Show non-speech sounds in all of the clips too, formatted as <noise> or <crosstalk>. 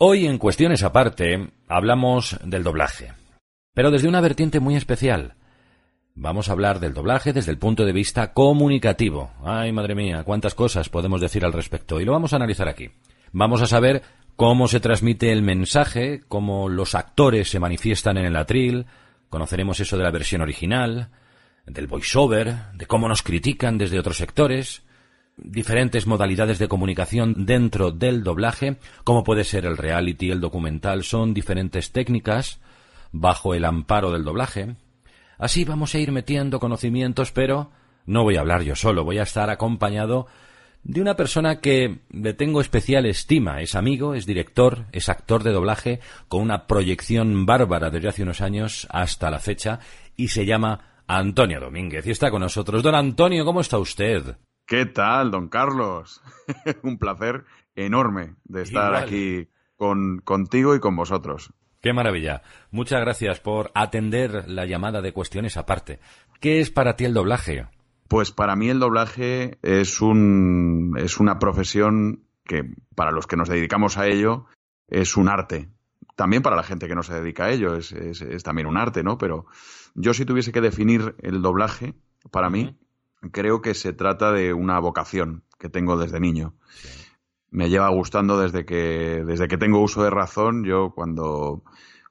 Hoy en Cuestiones Aparte hablamos del doblaje, pero desde una vertiente muy especial. Vamos a hablar del doblaje desde el punto de vista comunicativo. Ay, madre mía, cuántas cosas podemos decir al respecto. Y lo vamos a analizar aquí. Vamos a saber cómo se transmite el mensaje, cómo los actores se manifiestan en el atril, conoceremos eso de la versión original, del voiceover, de cómo nos critican desde otros sectores, diferentes modalidades de comunicación dentro del doblaje, como puede ser el reality, el documental, son diferentes técnicas bajo el amparo del doblaje. Así vamos a ir metiendo conocimientos, pero no voy a hablar yo solo, voy a estar acompañado de una persona que le tengo especial estima. Es amigo, es director, es actor de doblaje, con una proyección bárbara desde hace unos años hasta la fecha, y se llama Antonio Domínguez. Y está con nosotros. Don Antonio, ¿cómo está usted? ¿Qué tal, don Carlos? <laughs> Un placer enorme de estar aquí con, contigo y con vosotros. Qué maravilla. Muchas gracias por atender la llamada de cuestiones aparte. ¿Qué es para ti el doblaje? Pues para mí el doblaje es, un, es una profesión que para los que nos dedicamos a ello es un arte. También para la gente que no se dedica a ello es, es, también un arte, ¿no? Pero yo si tuviese que definir el doblaje, para mí, creo que se trata de una vocación que tengo desde niño. Me lleva gustando desde que, desde que tengo uso de razón. Yo cuando,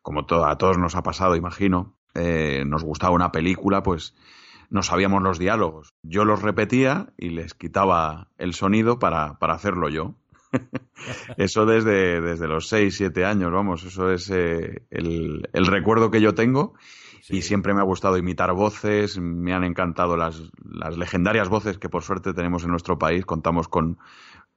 como a todos nos ha pasado, imagino, eh, nos gustaba una película, pues no sabíamos los diálogos. Yo los repetía y les quitaba el sonido para, para hacerlo yo. <laughs> eso desde, desde los 6, 7 años, vamos, eso es eh, el, el, recuerdo que yo tengo y siempre me ha gustado imitar voces, me han encantado las, las, legendarias voces que por suerte tenemos en nuestro país. Contamos con,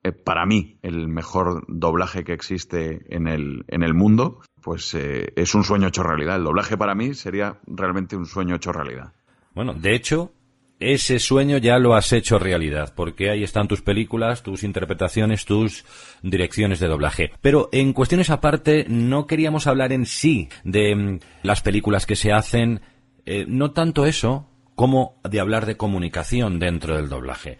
eh, para mí, el mejor doblaje que existe en el, en el mundo. Pues eh, es un sueño hecho realidad. El doblaje para mí sería realmente un sueño hecho realidad. Bueno, de hecho, ese sueño ya lo has hecho realidad, porque ahí están tus películas, tus interpretaciones, tus direcciones de doblaje. Pero en cuestiones aparte, no queríamos hablar en sí de mm, las películas que se hacen, eh, no tanto eso, como de hablar de comunicación dentro del doblaje.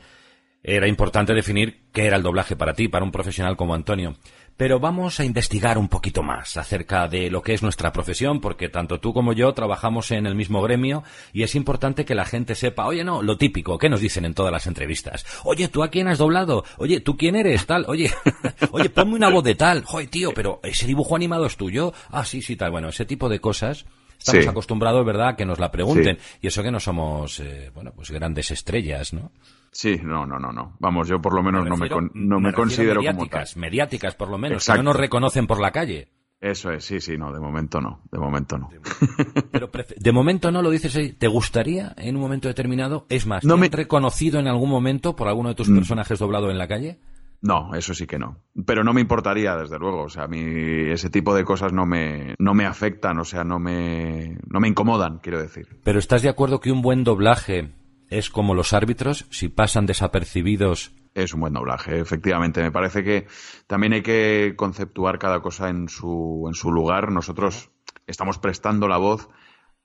Era importante definir qué era el doblaje para ti, para un profesional como Antonio. Pero vamos a investigar un poquito más acerca de lo que es nuestra profesión, porque tanto tú como yo trabajamos en el mismo gremio y es importante que la gente sepa, oye, no, lo típico, ¿qué nos dicen en todas las entrevistas? Oye, ¿tú a quién has doblado? Oye, ¿tú quién eres? Tal, oye, <laughs> oye, ponme una voz de tal. Joder, tío, pero ese dibujo animado es tuyo. Ah, sí, sí, tal. Bueno, ese tipo de cosas estamos acostumbrados, ¿verdad?, a que nos la pregunten. Y eso que no somos, eh, bueno, pues grandes estrellas, ¿no? Sí, no, no, no, no. Vamos, yo por lo menos no me, no me, considero mediáticas, como mediáticas, por lo menos, que no nos reconocen por la calle. Eso es, sí, sí, no, de momento no, de momento no. Pero de momento no lo dices ahí. ¿Te gustaría en un momento determinado? Es más, ¿no me reconocido en algún momento por alguno de tus mm. personajes doblado en la calle? No, eso sí que no. Pero no me importaría, desde luego. O sea, a mí ese tipo de cosas no me, no me afectan, o sea, no me, no me incomodan, quiero decir. Pero ¿estás de acuerdo que un buen doblaje es como los árbitros, si pasan desapercibidos. Es un buen doblaje, efectivamente. Me parece que también hay que conceptuar cada cosa en su, en su lugar. Nosotros estamos prestando la voz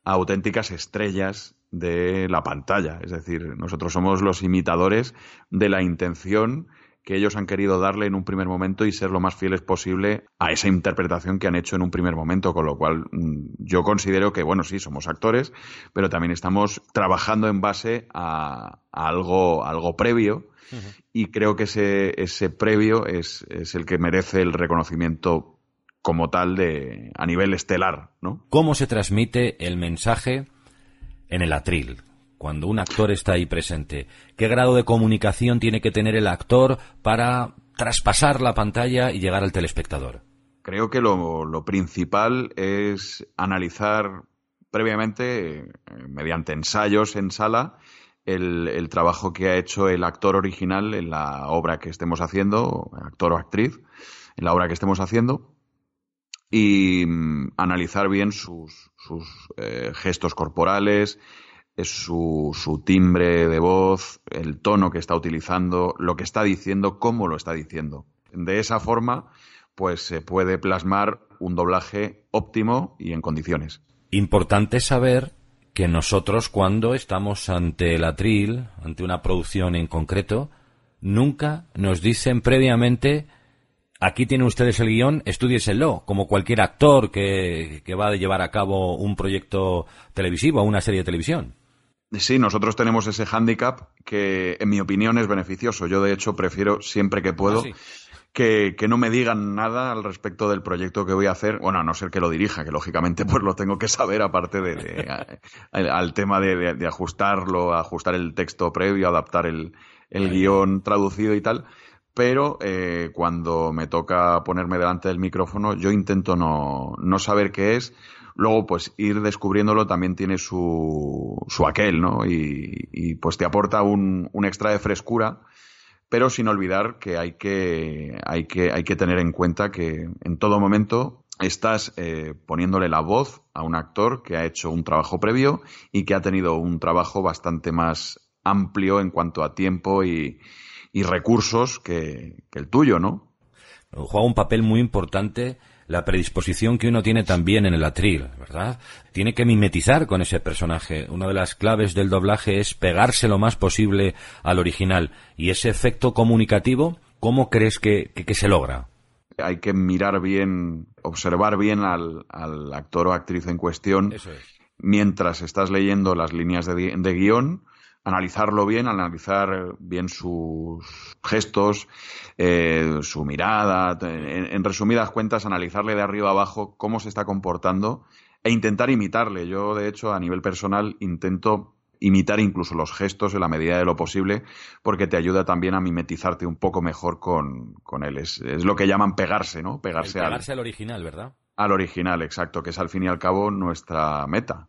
a auténticas estrellas de la pantalla. Es decir, nosotros somos los imitadores de la intención que ellos han querido darle en un primer momento y ser lo más fieles posible a esa interpretación que han hecho en un primer momento, con lo cual mm, yo considero que, bueno, sí, somos actores, pero también estamos trabajando en base a, algo, algo previo y creo que ese, ese previo es, es el que merece el reconocimiento como tal de a nivel estelar, ¿no? ¿Cómo se transmite el mensaje en el atril? Cuando un actor está ahí presente? ¿Qué grado de comunicación tiene que tener el actor para traspasar la pantalla y llegar al telespectador? Creo que lo, principal es analizar previamente, eh, mediante ensayos en sala, el, trabajo que ha hecho el actor original en la obra que estemos haciendo, actor o actriz, en la obra que estemos haciendo, y mm, analizar bien sus, sus eh, gestos corporales, su, su timbre de voz, el tono que está utilizando, lo que está diciendo, cómo lo está diciendo. De esa forma, pues se puede plasmar un doblaje óptimo y en condiciones. Importante saber que nosotros cuando estamos ante el atril, ante una producción en concreto, nunca nos dicen previamente aquí tienen ustedes el guion, estudieselo, como cualquier actor que, que va a llevar a cabo un proyecto televisivo o una serie de televisión. Sí, nosotros tenemos ese hándicap que, en mi opinión, es beneficioso. Yo, de hecho, prefiero siempre que puedo ah, que, no me digan nada al respecto del proyecto que voy a hacer. Bueno, a no ser que lo dirija, que lógicamente <laughs> pues lo tengo que saber, aparte de, al tema de, ajustarlo, ajustar el texto previo, adaptar el, el guion traducido y tal pero eh, cuando me toca ponerme delante del micrófono yo intento no, no saber qué es. Luego, pues ir descubriéndolo también tiene su, su aquel, ¿no? Y, y pues te aporta un, un, extra de frescura, pero sin olvidar que hay que, hay que, hay que tener en cuenta que en todo momento estás eh, poniéndole la voz a un actor que ha hecho un trabajo previo y que ha tenido un trabajo bastante más amplio en cuanto a tiempo y, y recursos que, el tuyo, ¿no? Juega un papel muy importante la predisposición que uno tiene también en el atril, ¿verdad? Tiene que mimetizar con ese personaje. Una de las claves del doblaje es pegarse lo más posible al original. Y ese efecto comunicativo, ¿cómo crees que, se logra? Hay que mirar bien, observar bien al, actor o actriz en cuestión mientras estás leyendo las líneas de, de guion analizarlo bien, analizar bien sus gestos, eh, su mirada, en, resumidas cuentas, analizarle de arriba abajo cómo se está comportando e intentar imitarle. Yo, de hecho, a nivel personal, intento imitar incluso los gestos en la medida de lo posible, porque te ayuda también a mimetizarte un poco mejor con, con él. Es, lo que llaman pegarse, ¿no? Pegarse, pegarse al original, ¿verdad? Al original, exacto, que es al fin y al cabo nuestra meta.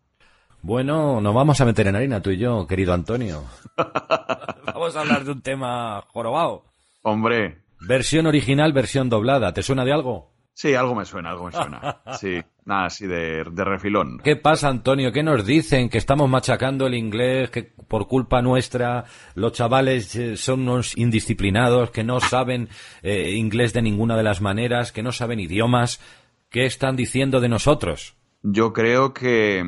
Bueno, nos vamos a meter en harina tú y yo, querido Antonio. <laughs> vamos a hablar de un tema jorobado. Hombre. Versión original, versión doblada. ¿Te suena de algo? Sí, algo me suena, algo me suena. <laughs> Sí, nada, así de, de, refilón. ¿Qué pasa, Antonio? ¿Qué nos dicen? Que estamos machacando el inglés, que por culpa nuestra los chavales eh, son unos indisciplinados, que no saben eh, inglés de ninguna de las maneras, que no saben idiomas. ¿Qué están diciendo de nosotros? Yo creo que,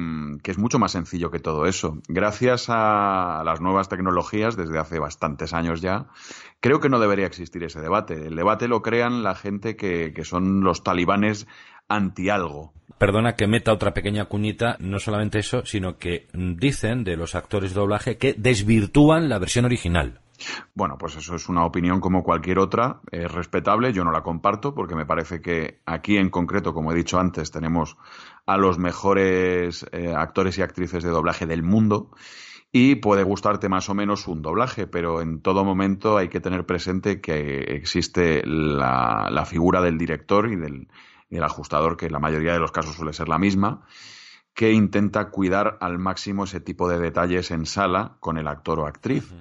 es mucho más sencillo que todo eso. Gracias a las nuevas tecnologías, desde hace bastantes años ya, creo que no debería existir ese debate. El debate lo crean la gente que, que son los talibanes anti algo. Perdona que meta otra pequeña cuñita, no solamente eso, sino que dicen de los actores de doblaje que desvirtúan la versión original. Bueno, pues eso es una opinión como cualquier otra, es respetable, yo no la comparto porque me parece que aquí en concreto, como he dicho antes, tenemos a los mejores eh, actores y actrices de doblaje del mundo y puede gustarte más o menos un doblaje, pero en todo momento hay que tener presente que existe la, la figura del director y del ajustador, que en la mayoría de los casos suele ser la misma que intenta cuidar al máximo ese tipo de detalles en sala con el actor o actriz.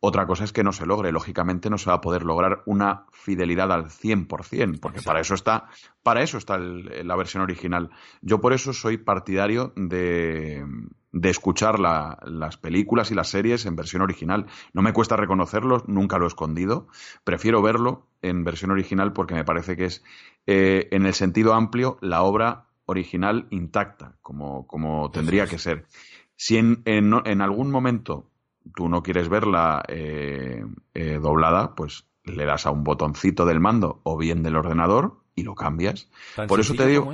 Otra cosa es que no se logre. Lógicamente no se va a poder lograr una fidelidad al 100%, porque para eso está, para eso está la versión original. Yo por eso soy partidario de, de escuchar las películas y las series en versión original. No me cuesta reconocerlo, nunca lo he escondido. Prefiero verlo en versión original porque me parece que es, eh, en el sentido amplio, la obra original intacta, como, como tendría que ser. Si en, en, algún momento tú no quieres verla eh, eh, doblada, pues le das a un botoncito del mando o bien del ordenador y lo cambias. Por eso te digo.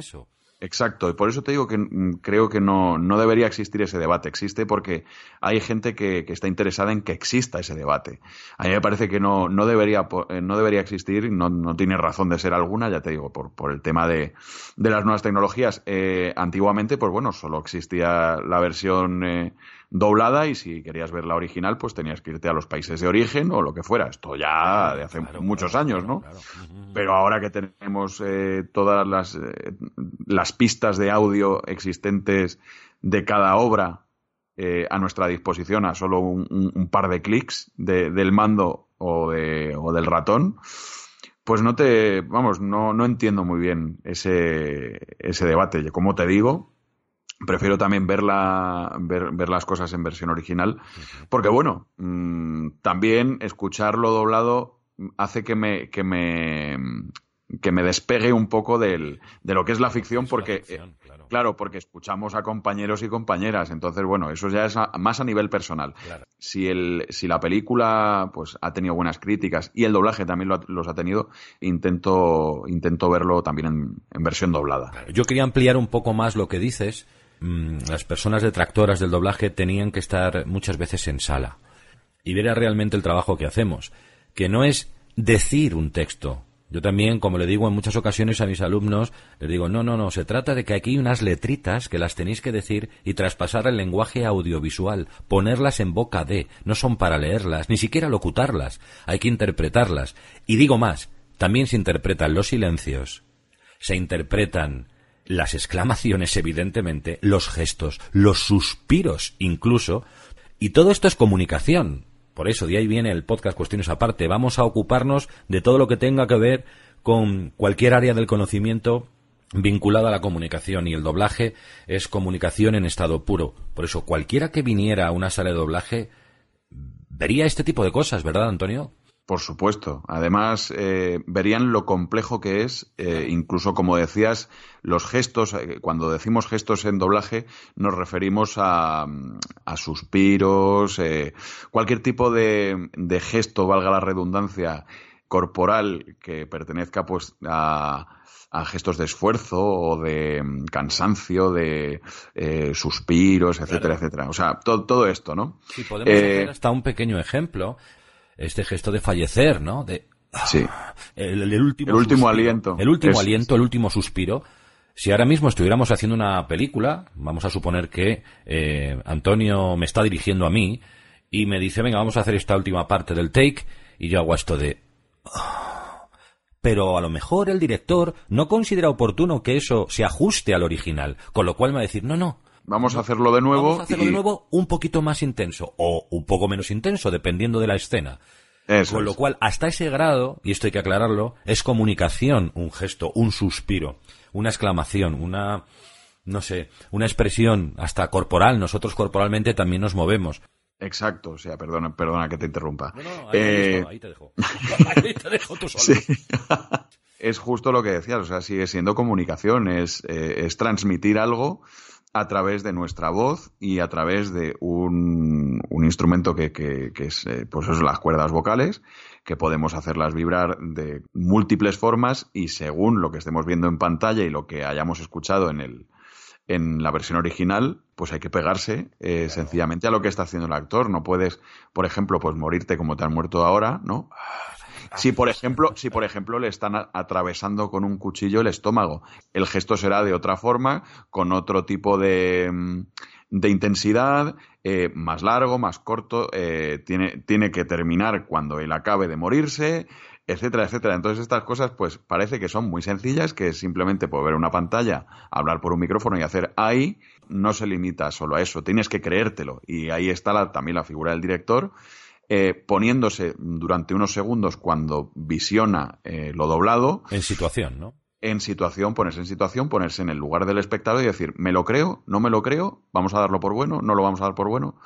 Exacto, y por eso te digo que mm, creo que no, no debería existir ese debate. Existe porque hay gente que, que, está interesada en que exista ese debate. A mí me parece que no, no, debería, eh, no debería existir, no, no tiene razón de ser alguna, ya te digo, por, por el tema de, de las nuevas tecnologías. Eh, antiguamente, pues bueno, solo existía la versión eh, doblada y si querías ver la original, pues tenías que irte a los países de origen o lo que fuera. Esto ya de hace muchos años, ¿no? Pero ahora que tenemos eh, todas las, eh, las pistas de audio existentes de cada obra eh, a nuestra disposición a solo un, par de clics del mando o, de, o del ratón, Pues no te, vamos, no, no entiendo muy bien ese, ese debate. Como te digo, prefiero también ver, ver, las cosas en versión original, porque bueno, mm, también escucharlo doblado hace que me, que me, que me despegue un poco del, de lo que es la ficción, porque, eh, claro. porque escuchamos a compañeros y compañeras, entonces, bueno, eso ya es más a nivel personal. Si, el, si la película pues, ha tenido buenas críticas y el doblaje también los ha tenido, intento, intento verlo también en, en versión doblada. Yo quería ampliar un poco más lo que dices. Mm, las personas detractoras del doblaje tenían que estar muchas veces en sala y ver realmente el trabajo que hacemos, que no es decir un texto, yo también, como le digo en muchas ocasiones a mis alumnos, les digo, no, no, no, se trata de que aquí hay unas letritas que las tenéis que decir y traspasar el lenguaje audiovisual, ponerlas en boca de, no son para leerlas, ni siquiera locutarlas, hay que interpretarlas. Y digo más, también se interpretan los silencios, se interpretan las exclamaciones, evidentemente, los gestos, los suspiros incluso, y todo esto es comunicación. Por eso, de ahí viene el podcast Cuestiones Aparte. Vamos a ocuparnos de todo lo que tenga que ver con cualquier área del conocimiento vinculada a la comunicación y el doblaje es comunicación en estado puro. Por eso, cualquiera que viniera a una sala de doblaje vería este tipo de cosas, ¿verdad, Antonio? Por supuesto. Además, eh, verían lo complejo que es, eh, incluso como decías, los gestos. Eh, cuando decimos gestos en doblaje, nos referimos a, suspiros, cualquier tipo de, gesto, valga la redundancia, corporal que pertenezca pues a, gestos de esfuerzo o de mm, cansancio, de suspiros, etcétera, etcétera. O sea, todo, esto, ¿no? Sí, podemos hacer hasta un pequeño ejemplo este gesto de fallecer, ¿no? De, sí. El, último, el último aliento. El último aliento, el último suspiro. Si ahora mismo estuviéramos haciendo una película, vamos a suponer que eh, Antonio me está dirigiendo a mí y me dice, venga, vamos a hacer esta última parte del take, y yo hago esto de... Pero a lo mejor el director no considera oportuno que eso se ajuste al original, con lo cual me va a decir, no, no, Vamos a hacerlo de nuevo. Vamos a hacerlo de nuevo un poquito más intenso o un poco menos intenso, dependiendo de la escena. Con lo cual, hasta ese grado, y esto hay que aclararlo, es comunicación, un gesto, un suspiro, una exclamación, una, no sé, una expresión hasta corporal. Nosotros corporalmente también nos movemos. Exacto, o sea, perdona, perdona que te interrumpa. No, no, ahí, eh, te dejo. <laughs> ahí te dejo tú solo. <laughs> es justo lo que decías, o sea, sigue siendo comunicación, es, eh, es transmitir algo a través de nuestra voz y a través de un, un instrumento que, que, que es eh, pues eso, las cuerdas vocales, que podemos hacerlas vibrar de múltiples formas y según lo que estemos viendo en pantalla y lo que hayamos escuchado en el en la versión original, pues hay que pegarse eh, sencillamente a lo que está haciendo el actor. No puedes, por ejemplo, pues morirte como te han muerto ahora, ¿no? Si por ejemplo, si por ejemplo le están atravesando con un cuchillo el estómago, el gesto será de otra forma, con otro tipo de, mm, de intensidad, eh, más largo, más corto, eh, tiene, tiene que terminar cuando él acabe de morirse, etcétera, etcétera. Entonces estas cosas, pues parece que son muy sencillas, que simplemente por ver una pantalla, hablar por un micrófono y hacer ahí, no se limita solo a eso, tienes que creértelo. Y ahí está la, también la figura del director, eh, poniéndose durante unos segundos cuando visiona eh, lo doblado. En situación, ¿no? En situación, ponerse en situación, ponerse en el lugar del espectador y decir, ¿me lo creo? ¿No me lo creo? ¿Vamos a darlo por bueno? ¿No lo vamos a dar por bueno?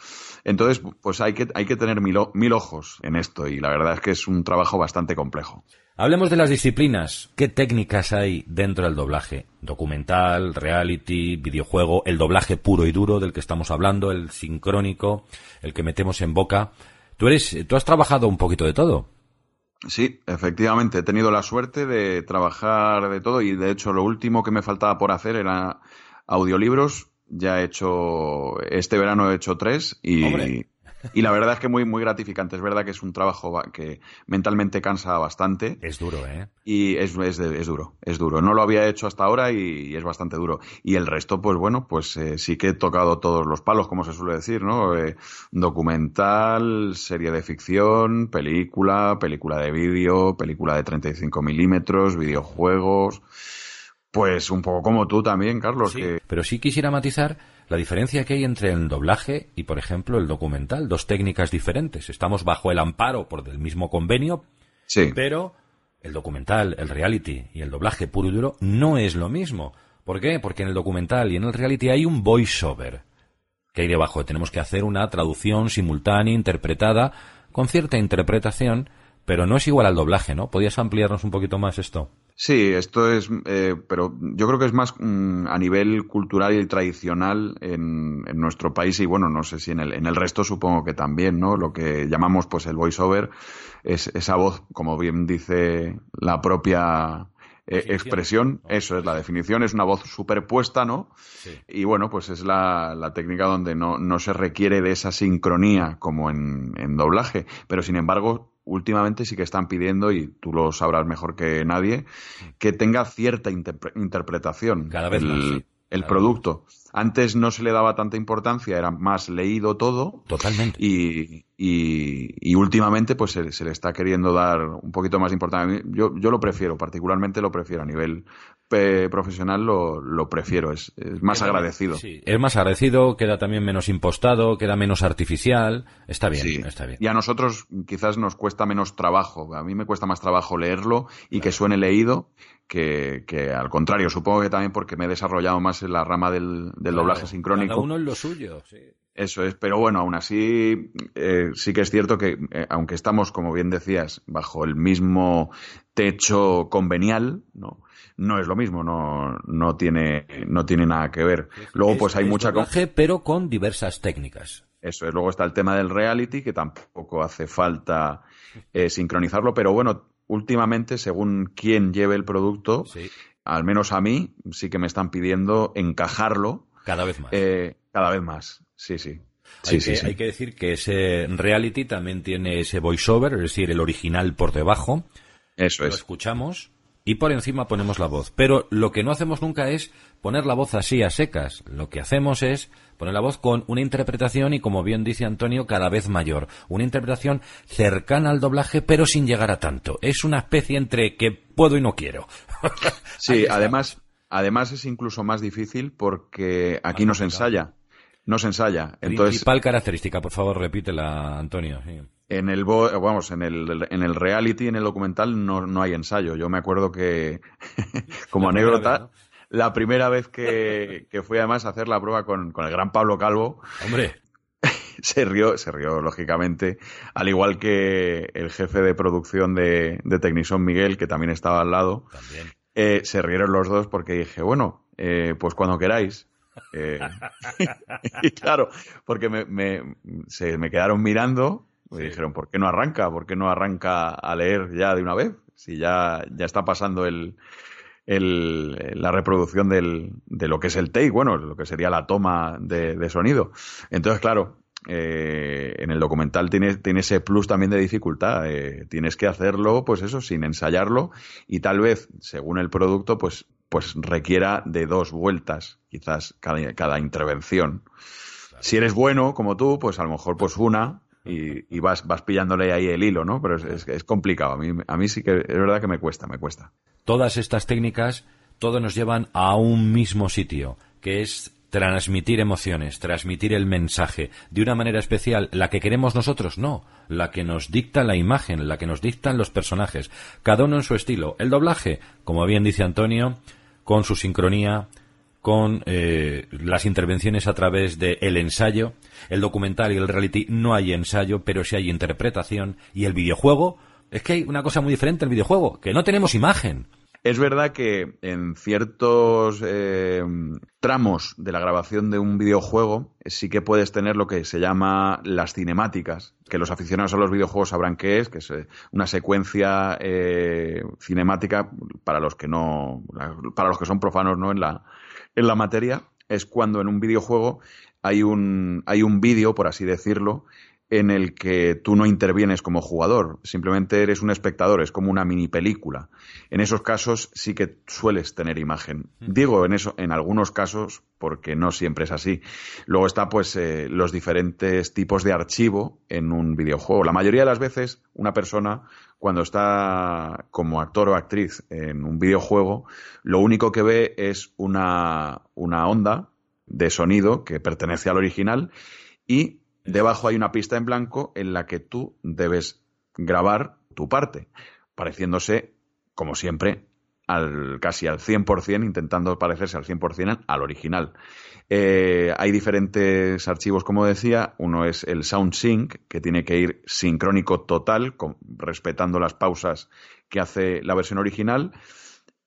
Entonces, pues hay que, hay que tener mil, mil ojos en esto y la verdad es que es un trabajo bastante complejo. Hablemos de las disciplinas. ¿Qué técnicas hay dentro del doblaje? Documental, reality, videojuego, el doblaje puro y duro del que estamos hablando, el sincrónico, el que metemos en boca. Tú eres, tú has trabajado un poquito de todo. Sí, efectivamente, he tenido la suerte de trabajar de todo y de hecho lo último que me faltaba por hacer era audiolibros. Ya he hecho, este verano he hecho tres y, y la verdad es que muy, muy gratificante. Es verdad que es un trabajo que mentalmente cansa bastante. Es duro, ¿eh? Y es, es, es duro, es duro. No lo había hecho hasta ahora y, es bastante duro. Y el resto, pues bueno, pues eh, sí que he tocado todos los palos, como se suele decir, ¿no? Eh, documental, serie de ficción, película, película de vídeo, película de 35 milímetros, videojuegos. Pues un poco como tú también, Carlos. Pero sí quisiera matizar la diferencia que hay entre el doblaje y, por ejemplo, el documental. Dos técnicas diferentes. Estamos bajo el amparo por del mismo convenio, sí. pero el documental, el reality y el doblaje puro y duro no es lo mismo. ¿Por qué? Porque en el documental y en el reality hay un voiceover. Que hay debajo? Tenemos que hacer una traducción simultánea, interpretada, con cierta interpretación, pero no es igual al doblaje, ¿no? ¿Podrías ampliarnos un poquito más esto? Sí, esto es, eh, pero yo creo que es más mm, a nivel cultural y tradicional en, nuestro país y bueno, no sé si en el, en el resto supongo que también, ¿no? Lo que llamamos pues el voiceover es esa voz, como bien dice la propia eh, expresión, eso es la definición, es una voz superpuesta, ¿no? Y bueno, pues es la, la técnica donde no, no, se requiere de esa sincronía como en, en doblaje, pero sin embargo últimamente sí que están pidiendo, y tú lo sabrás mejor que nadie, que tenga cierta interpretación. Cada vez el, el producto. Antes no se le daba tanta importancia, era más leído todo. Totalmente. Y, y, últimamente pues se, le está queriendo dar un poquito más de importancia. Yo, yo lo prefiero, particularmente lo prefiero a nivel profesional lo, lo prefiero, es, es más agradecido. es más agradecido, queda también menos impostado, queda menos artificial, está bien, está bien. Y a nosotros quizás nos cuesta menos trabajo, a mí me cuesta más trabajo leerlo y que suene leído que, que, al contrario, supongo que también porque me he desarrollado más en la rama del, del doblaje sincrónico. Cada uno en lo suyo, sí. Eso es, pero bueno, aún así eh, sí que es cierto que eh, aunque estamos, como bien decías, bajo el mismo techo convenial, ¿no? no es lo mismo, no, no, tiene, no tiene nada que ver. Luego, pues hay mucha. Doblaje, pero con diversas técnicas. Eso es. Luego está el tema del reality, que tampoco hace falta eh, sincronizarlo, pero bueno, últimamente, según quién lleve el producto, al menos a mí, sí que me están pidiendo encajarlo. Cada vez más. Eh, cada vez más, sí, sí. Hay, que, hay, que, decir que ese reality también tiene ese voiceover, es decir, el original por debajo. Eso lo es. escuchamos y por encima ponemos la voz. Pero lo que no hacemos nunca es poner la voz así a secas. Lo que hacemos es poner la voz con una interpretación y, como bien dice Antonio, cada vez mayor. Una interpretación cercana al doblaje, pero sin llegar a tanto. Es una especie entre que puedo y no quiero. sí, <laughs> además, además es incluso más difícil porque aquí no se ensaya. No se ensaya. Entonces, Principal característica, por favor, repítela, Antonio. En el, vamos, en el, en el reality, en el documental, no, no hay ensayo. Yo me acuerdo que, <laughs> como anécdota, la primera vez que, que, fui además a hacer la prueba con, con el gran Pablo Calvo. Hombre. <laughs> se rió, se rió, lógicamente, al igual que el jefe de producción de, de Miguel, que también estaba al lado. También. Eh, se rieron los dos porque dije, bueno, eh, pues cuando queráis. Eh, <laughs> y claro, porque me, me, se me quedaron mirando me dijeron, ¿por qué no arranca? ¿Por qué no arranca a leer ya de una vez? Si ya, ya está pasando el, el, la reproducción del, de lo que es el take, bueno, lo que sería la toma de, sonido. Entonces, claro, eh, en el documental tiene, tiene, ese plus también de dificultad. Eh, tienes que hacerlo, pues eso, sin ensayarlo y tal vez, según el producto, pues, pues requiera de dos vueltas, quizás cada, cada intervención. Si eres bueno, como tú, pues a lo mejor pues una y, vas, vas pillándole ahí el hilo, ¿no? Pero es, es, complicado. A mí, a mí sí que es verdad que me cuesta, me cuesta. Todas estas técnicas, todo nos llevan a un mismo sitio, que es transmitir emociones, transmitir el mensaje de una manera especial, la que queremos nosotros, no, la que nos dicta la imagen, la que nos dictan los personajes, cada uno en su estilo. El doblaje, como bien dice Antonio, con su sincronía, con eh, las intervenciones a través del el ensayo. El documental y el reality no hay ensayo, pero sí hay interpretación. Y el videojuego, es que hay una cosa muy diferente el videojuego, que no tenemos imagen. Es verdad que en ciertos eh, tramos de la grabación de un videojuego sí que puedes tener lo que se llama las cinemáticas, que los aficionados a los videojuegos sabrán qué es, que es eh, una secuencia cinemática para los que no, para los que son profanos, no en la en la materia. Es cuando en un videojuego hay un, hay un vídeo, por así decirlo, en el que tú no intervienes como jugador, simplemente eres un espectador, es como una mini película. En esos casos sí que sueles tener imagen. Digo en eso, en algunos casos, porque no siempre es así. Luego está pues eh, los diferentes tipos de archivo en un videojuego. La mayoría de las veces una persona cuando está como actor o actriz en un videojuego, lo único que ve es una, una onda de sonido que pertenece al original y debajo hay una pista en blanco en la que tú debes grabar tu parte, pareciéndose como siempre, al, casi al 100%, intentando parecerse al 100% al original. Eh, hay diferentes archivos, como decía. Uno es el SoundSync, que tiene que ir sincrónico total, respetando las pausas que hace la versión original.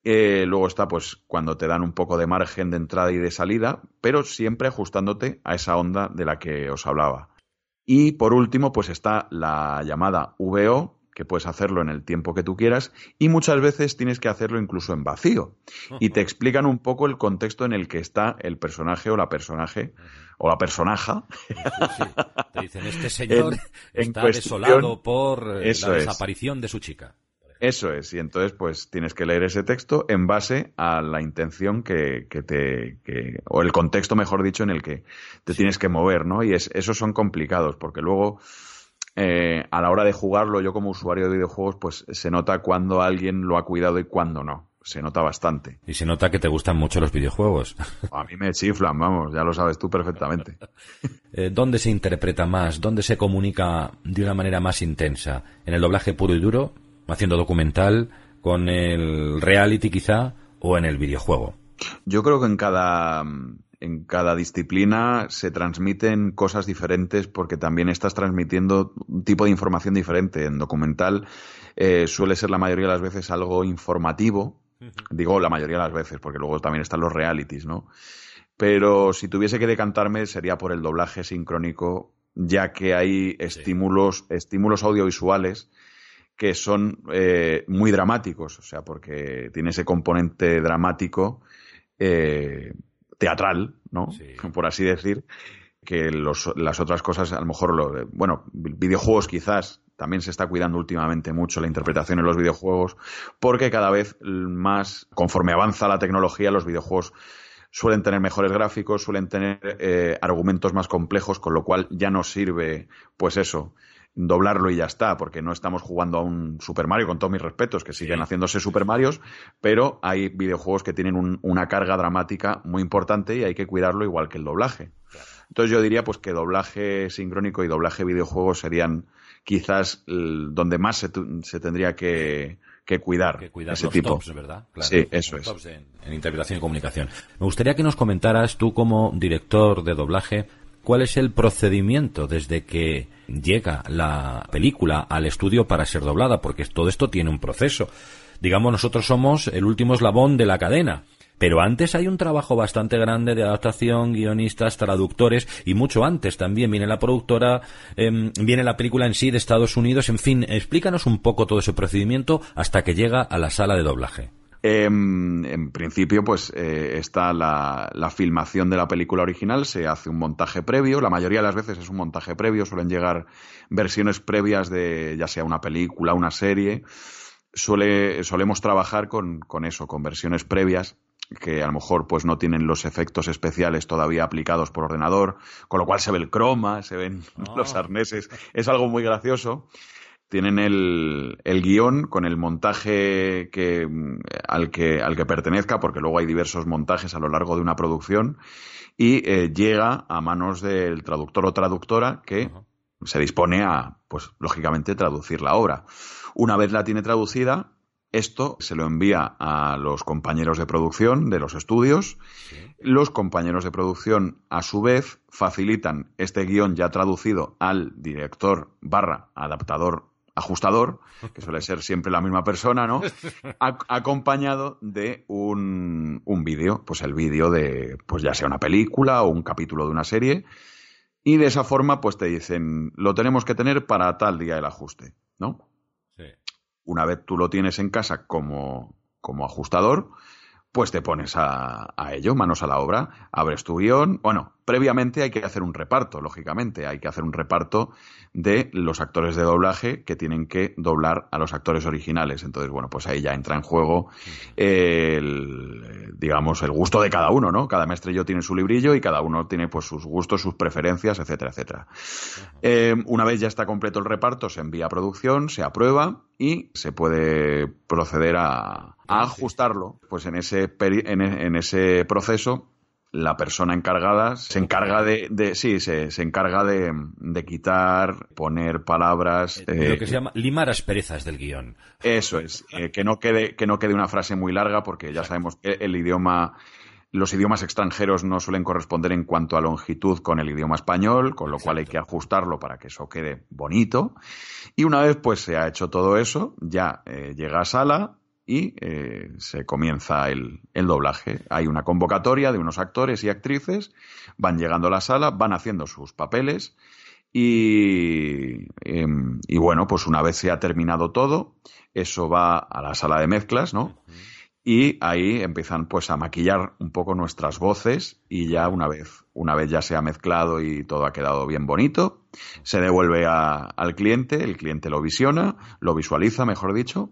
Eh, luego está, pues, cuando te dan un poco de margen de entrada y de salida, pero siempre ajustándote a esa onda de la que os hablaba. Y por último, pues está la llamada VO, que puedes hacerlo en el tiempo que tú quieras y muchas veces tienes que hacerlo incluso en vacío. Y te explican un poco el contexto en el que está el personaje o la personaje o la personaja. Te dicen, este <laughs> señor está desolado por eh, la desaparición de su chica. Eso es, y entonces pues tienes que leer ese texto en base a la intención que, que te, que, o el contexto, mejor dicho, en el que te tienes que mover, ¿no? Y es, esos son complicados, porque luego eh, a la hora de jugarlo, yo como usuario de videojuegos, pues se nota cuando alguien lo ha cuidado y cuando no. Se nota bastante. Y se nota que te gustan mucho los videojuegos. <laughs> A mí me chiflan, vamos, ya lo sabes tú perfectamente. <laughs> Eh, ¿Dónde se interpreta más? ¿Dónde se comunica de una manera más intensa? ¿En el doblaje puro y duro? ¿Haciendo documental? ¿Con el reality quizá? ¿O en el videojuego? Yo creo que en cada en cada disciplina se transmiten cosas diferentes porque también estás transmitiendo un tipo de información diferente. En documental eh, suele ser la mayoría de las veces algo informativo, digo la mayoría de las veces porque luego también están los realities, ¿no? Pero si tuviese que decantarme sería por el doblaje sincrónico, ya que hay estímulos, estímulos audiovisuales que son eh, muy dramáticos, o sea, porque tiene ese componente dramático eh, teatral, ¿no? <laughs> Por así decir, que las otras cosas, a lo mejor, lo, bueno, videojuegos quizás también se está cuidando últimamente mucho la interpretación en los videojuegos, porque cada vez más, conforme avanza la tecnología, los videojuegos suelen tener mejores gráficos, suelen tener eh, argumentos más complejos, con lo cual ya no sirve, pues eso, doblarlo y ya está, porque no estamos jugando a un Super Mario, con todos mis respetos, que siguen haciéndose Super Marios, pero hay videojuegos que tienen una carga dramática muy importante y hay que cuidarlo igual que el doblaje. Entonces yo diría pues que doblaje sincrónico y doblaje videojuego serían quizás donde más se, tendría que, cuidar, ese tipo. ¿verdad? sí, eso es. en interpretación y comunicación. Me gustaría que nos comentaras tú como director de doblaje cuál es el procedimiento desde que llega la película al estudio para ser doblada, porque todo esto tiene un proceso. Digamos, nosotros somos el último eslabón de la cadena. Pero antes hay un trabajo bastante grande de adaptación, guionistas, traductores y mucho antes también viene la productora, em, viene la película en sí de Estados Unidos, en fin, explícanos un poco todo ese procedimiento hasta que llega a la sala de doblaje. Em, en principio, pues eh, está la, filmación de la película original, se hace un montaje previo, la mayoría de las veces es un montaje previo, suelen llegar versiones previas de ya sea una película, una serie. Suele, solemos trabajar con, con eso, con versiones previas que a lo mejor pues no tienen los efectos especiales todavía aplicados por ordenador, con lo cual se ve el croma, se ven <laughs> los ah. arneses, es algo muy gracioso tienen el, el guion con el montaje que, al, que, al que pertenezca, porque luego hay diversos montajes a lo largo de una producción, y eh, llega a manos del traductor o traductora que se dispone a, pues, lógicamente, traducir la obra. Una vez la tiene traducida, esto se lo envía a los compañeros de producción de los estudios. Los compañeros de producción, a su vez, facilitan este guion ya traducido al director barra adaptador ajustador, que suele ser siempre la misma persona, ¿no? <laughs> acompañado de un, un vídeo, pues el vídeo de, pues ya sea una película o un capítulo de una serie, y de esa forma, pues te dicen, lo tenemos que tener para tal día el ajuste, ¿no? Sí. Una vez tú lo tienes en casa como, como ajustador, pues te pones a, a, ello, manos a la obra, abres tu guion. Bueno, previamente hay que hacer un reparto, lógicamente, hay que hacer un reparto de los actores de doblaje que tienen que doblar a los actores originales. Entonces, bueno, pues ahí ya entra en juego el, digamos, el gusto de cada uno, ¿no? Cada maestrillo tiene su librillo y cada uno tiene pues sus gustos, sus preferencias, etcétera, etcétera. Eh, una vez ya está completo el reparto, se envía a producción, se aprueba y se puede proceder a, ajustarlo. Pues en ese, en ese proceso la persona encargada se encarga de, de sí, se, se encarga de, de, quitar, poner palabras. Eh, lo que se llama limar asperezas del guion. Eso es, eh, que no quede, que no quede una frase muy larga, porque ya sabemos que el idioma los idiomas extranjeros no suelen corresponder en cuanto a longitud con el idioma español, con lo cual hay que ajustarlo para que eso quede bonito. Y una vez pues se ha hecho todo eso, ya eh, llega a sala y eh, se comienza el, doblaje. Hay una convocatoria de unos actores y actrices, van llegando a la sala, van haciendo sus papeles y, em, y bueno, pues una vez se ha terminado todo, eso va a la sala de mezclas, ¿no? y ahí empiezan pues a maquillar un poco nuestras voces y ya una vez una vez ya se ha mezclado y todo ha quedado bien bonito se devuelve al cliente el cliente lo visiona lo visualiza mejor dicho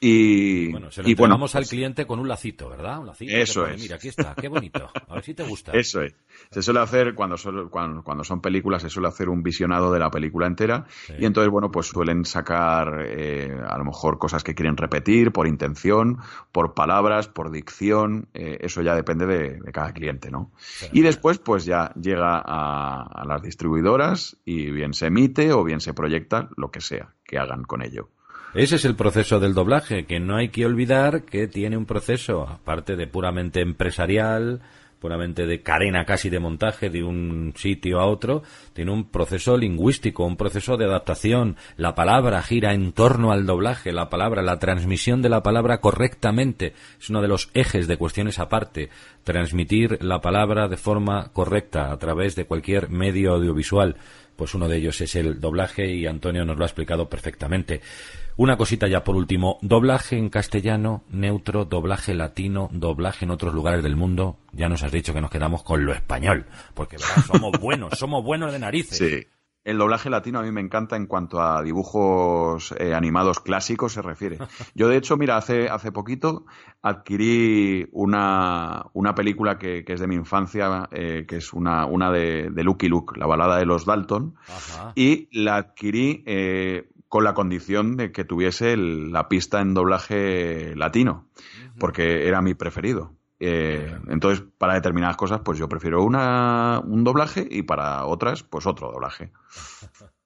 y bueno, se lo y al pues cliente con un lacito, ¿verdad? Un lacito. Eso es. Mira, aquí está, qué bonito. A ver si te gusta. <laughs> Eso es. Se suele hacer cuando son, cuando, son películas, se suele hacer un visionado de la película entera y entonces, bueno, pues suelen sacar eh, a lo mejor cosas que quieren repetir por intención, por palabras, por dicción. Eh, eso ya depende de, cada cliente, ¿no? y después, pues ya llega a, a las distribuidoras y bien se emite o bien se proyecta lo que sea que hagan con ello. Ese es el proceso del doblaje, que no hay que olvidar que tiene un proceso, aparte de puramente empresarial, puramente de cadena casi de montaje de un sitio a otro, tiene un proceso lingüístico, un proceso de adaptación. La palabra gira en torno al doblaje, la palabra, la transmisión de la palabra correctamente es uno de los ejes de cuestiones aparte. Transmitir la palabra de forma correcta a través de cualquier medio audiovisual, pues uno de ellos es el doblaje y Antonio nos lo ha explicado perfectamente. Una cosita ya por último, doblaje en castellano, neutro, doblaje latino, doblaje en otros lugares del mundo. Ya nos has dicho que nos quedamos con lo español, porque <laughs> somos buenos, somos buenos de narices. Sí. El doblaje latino a mí me encanta en cuanto a dibujos eh, animados clásicos se refiere. <laughs> Yo, de hecho, mira, hace, hace poquito adquirí una, una película que, es de mi infancia, eh, que es una, una de, de Lucky Luke, la balada de los Dalton, y la adquirí eh, con la condición de que tuviese la pista en doblaje latino, porque era mi preferido. Eh, entonces, para determinadas cosas, pues yo prefiero una, un doblaje y para otras, pues otro doblaje. <laughs>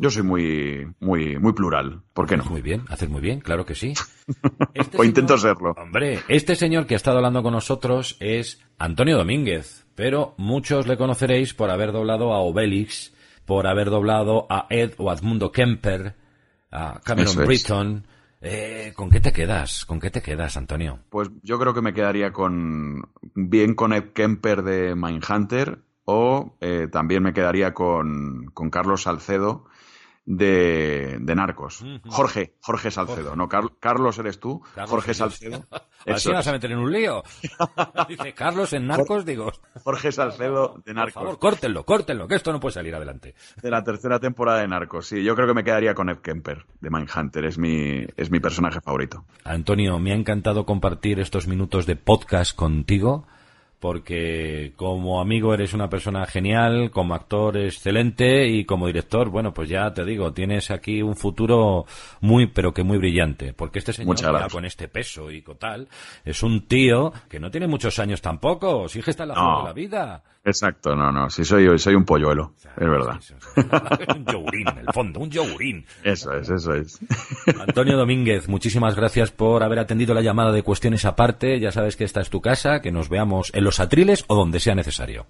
Yo soy muy, muy, muy plural. ¿Por qué no? Muy bien, haces muy bien, claro que sí. <laughs> Este o intento serlo. Hombre, este señor que ha estado hablando con nosotros es Antonio Domínguez, pero muchos le conoceréis por haber doblado a Obelix por haber doblado a Ed o Edmundo Kemper, a Cameron Britton. Eh, ¿Con qué te quedas? ¿Con qué te quedas, Antonio? Pues yo creo que me quedaría con bien con Ed Kemper de Mindhunter o eh, también me quedaría con, con Carlos Salcedo de, de Narcos. Jorge, Jorge Salcedo, ¿no? Carlos eres tú, Jorge Salcedo. <laughs> Así vas a meter en un lío. Dice Carlos en Narcos, digo. <laughs> Jorge Salcedo de Narcos. Por favor, córtenlo, córtenlo, que esto no puede salir adelante. De la tercera temporada de Narcos, sí. Yo creo que me quedaría con Ed Kemper, de Mindhunter. Es mi, es mi personaje favorito. Antonio, me ha encantado compartir estos minutos de podcast contigo porque como amigo eres una persona genial, como actor excelente y como director, bueno, pues ya te digo, tienes aquí un futuro muy, pero que muy brillante, porque este señor ya con este peso y tal, es un tío que no tiene muchos años tampoco, sí que está en la de la vida. Exacto, no, no, sí soy, soy un polluelo, es verdad. un yogurín, en el fondo, un yogurín. Eso es, eso es. <laughs> Antonio Domínguez, muchísimas gracias por haber atendido la llamada de Cuestiones Aparte, ya sabes que esta es tu casa, que nos veamos en los atriles o donde sea necesario.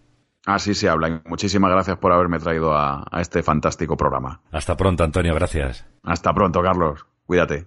Así se habla. Muchísimas gracias por haberme traído a, a este fantástico programa. Hasta pronto, Antonio. Gracias. Hasta pronto, Carlos. Cuídate.